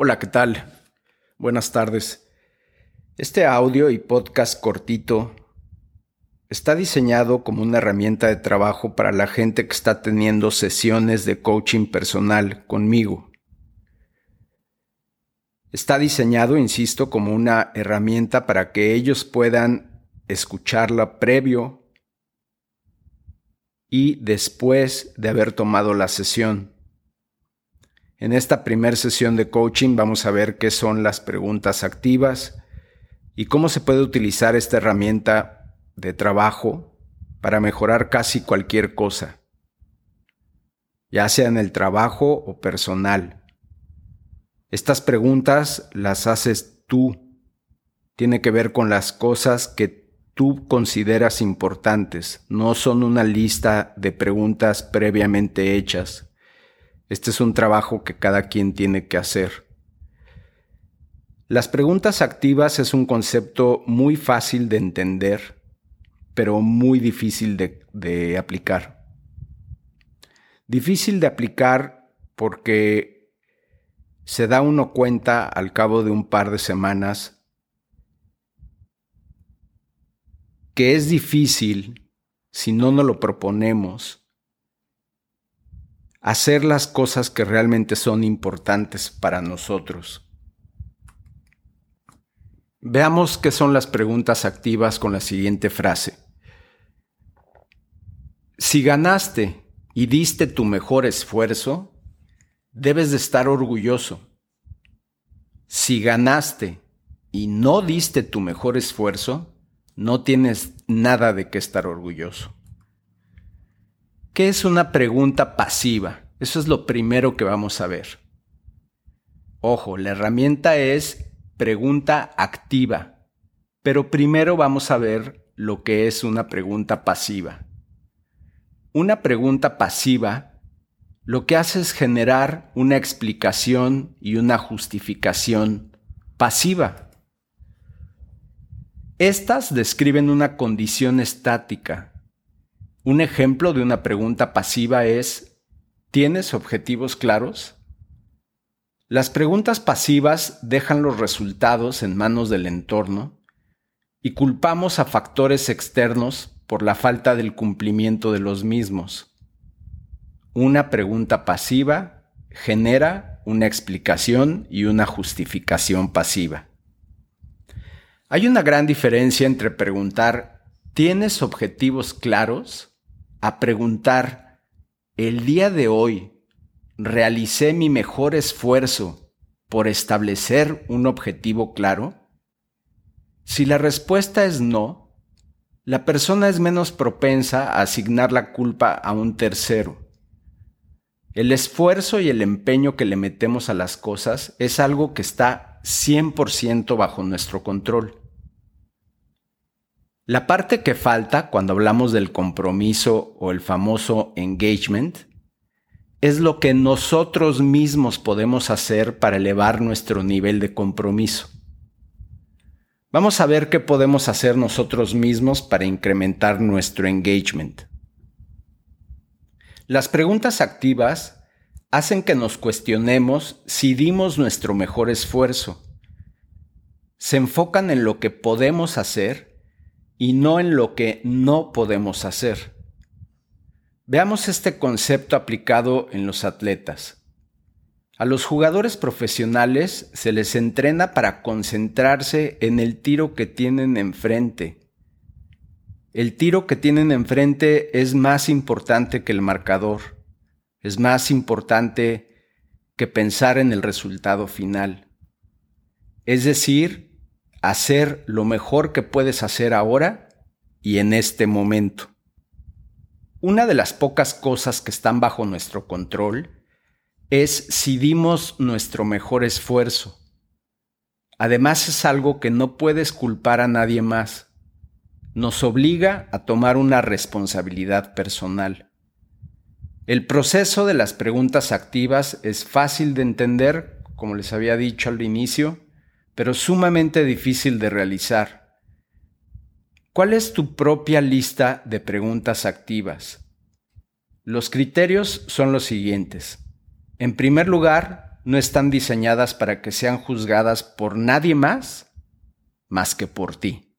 Hola, ¿qué tal? Buenas tardes. Este audio y podcast cortito está diseñado como una herramienta de trabajo para la gente que está teniendo sesiones de coaching personal conmigo. Está diseñado, insisto, como una herramienta para que ellos puedan escucharla previo y después de haber tomado la sesión. En esta primera sesión de coaching vamos a ver qué son las preguntas activas y cómo se puede utilizar esta herramienta de trabajo para mejorar casi cualquier cosa, ya sea en el trabajo o personal. Estas preguntas las haces tú. Tiene que ver con las cosas que tú consideras importantes, no son una lista de preguntas previamente hechas. Este es un trabajo que cada quien tiene que hacer. Las preguntas activas es un concepto muy fácil de entender, pero muy difícil de, aplicar. Difícil de aplicar porque se da uno cuenta al cabo de un par de semanas que es difícil, si no nos lo proponemos, hacer las cosas que realmente son importantes para nosotros. Veamos qué son las preguntas activas con la siguiente frase. Si ganaste y diste tu mejor esfuerzo, debes de estar orgulloso. Si ganaste y no diste tu mejor esfuerzo, no tienes nada de qué estar orgulloso. ¿Qué es una pregunta pasiva? Eso es lo primero que vamos a ver. Ojo, la herramienta es pregunta activa, pero primero vamos a ver lo que es una pregunta pasiva. Una pregunta pasiva lo que hace es generar una explicación y una justificación pasiva. Estas describen una condición estática un ejemplo de una pregunta pasiva es, ¿tienes objetivos claros? Las preguntas pasivas dejan los resultados en manos del entorno y culpamos a factores externos por la falta del cumplimiento de los mismos. Una pregunta pasiva genera una explicación y una justificación pasiva. Hay una gran diferencia entre preguntar ¿tienes objetivos claros? a preguntar, el día de hoy realicé mi mejor esfuerzo por establecer un objetivo claro? Si la respuesta es no, la persona es menos propensa a asignar la culpa a un tercero. El esfuerzo y el empeño que le metemos a las cosas es algo que está 100% bajo nuestro control. La parte que falta cuando hablamos del compromiso o el famoso engagement es lo que nosotros mismos podemos hacer para elevar nuestro nivel de compromiso. Vamos a ver qué podemos hacer nosotros mismos para incrementar nuestro engagement. Las preguntas activas hacen que nos cuestionemos si dimos nuestro mejor esfuerzo. Se enfocan en lo que podemos hacer y no en lo que no podemos hacer. Veamos este concepto aplicado en los atletas. A los jugadores profesionales se les entrena para concentrarse en el tiro que tienen enfrente. El tiro que tienen enfrente es más importante que el marcador, es más importante que pensar en el resultado final. Es decir, hacer lo mejor que puedes hacer ahora y en este momento. Una de las pocas cosas que están bajo nuestro control es si dimos nuestro mejor esfuerzo. Además es algo que no puedes culpar a nadie más. Nos obliga a tomar una responsabilidad personal. El proceso de las preguntas activas es fácil de entender, como les había dicho al inicio, pero sumamente difícil de realizar. ¿Cuál es tu propia lista de preguntas activas? Los criterios son los siguientes. En primer lugar, no están diseñadas para que sean juzgadas por nadie más más que por ti.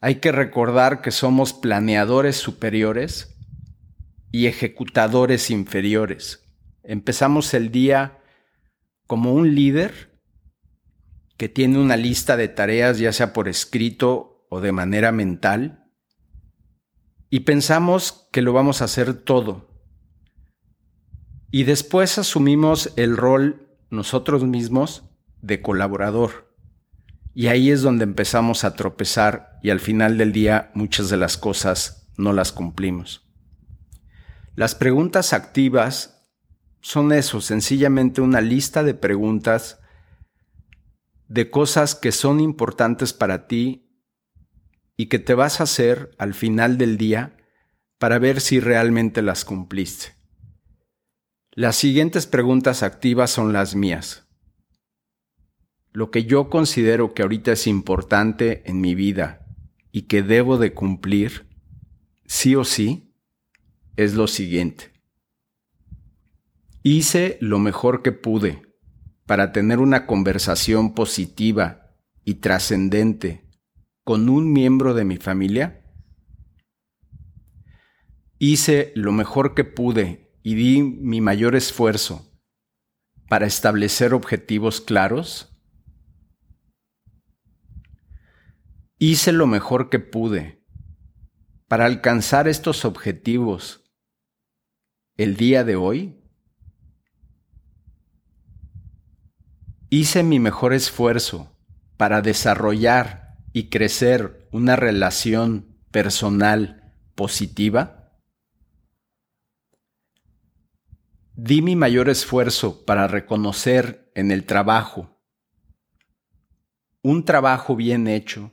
Hay que recordar que somos planeadores superiores y ejecutadores inferiores. Empezamos el día como un líder que tiene una lista de tareas ya sea por escrito o de manera mental y pensamos que lo vamos a hacer todo. Y después asumimos el rol nosotros mismos de colaborador. Y ahí es donde empezamos a tropezar y al final del día muchas de las cosas no las cumplimos. Las preguntas activas son eso, sencillamente una lista de preguntas de cosas que son importantes para ti y que te vas a hacer al final del día para ver si realmente las cumpliste. Las siguientes preguntas activas son las mías. Lo que yo considero que ahorita es importante en mi vida y que debo de cumplir, sí o sí, es lo siguiente. Hice lo mejor que pude para tener una conversación positiva y trascendente con un miembro de mi familia? Hice lo mejor que pude y di mi mayor esfuerzo para establecer objetivos claros? Hice lo mejor que pude para alcanzar estos objetivos el día de hoy? Hice mi mejor esfuerzo para desarrollar y crecer una relación personal positiva? Di mi mayor esfuerzo para reconocer en el trabajo un trabajo bien hecho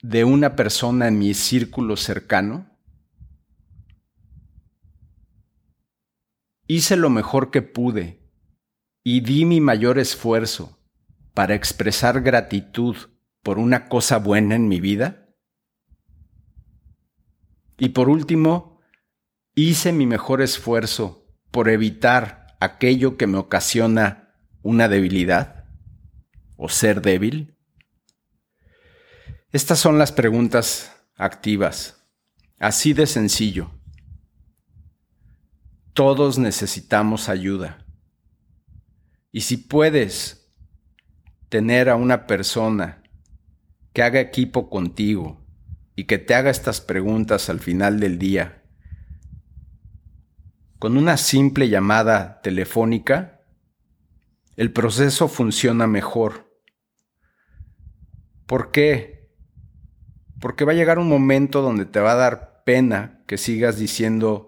de una persona en mi círculo cercano? Hice lo mejor que pude y di mi mayor esfuerzo para expresar gratitud por una cosa buena en mi vida? Y por último, hice mi mejor esfuerzo por evitar aquello que me ocasiona una debilidad o ser débil? Estas son las preguntas activas, así de sencillo. Todos necesitamos ayuda. Y si puedes tener a una persona que haga equipo contigo y que te haga estas preguntas al final del día, con una simple llamada telefónica, el proceso funciona mejor. ¿Por qué? Porque va a llegar un momento donde te va a dar pena que sigas diciendo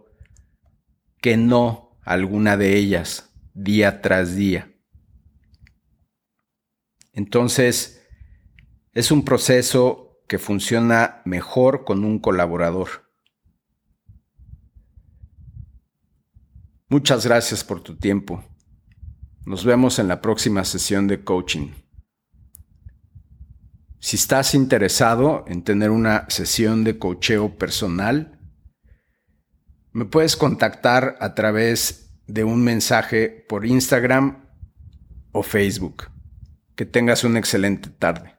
que no alguna de ellas día tras día. Entonces, es un proceso que funciona mejor con un colaborador. Muchas gracias por tu tiempo. Nos vemos en la próxima sesión de coaching. Si estás interesado en tener una sesión de cocheo personal, me puedes contactar a través de un mensaje por Instagram o Facebook. Que tengas una excelente tarde.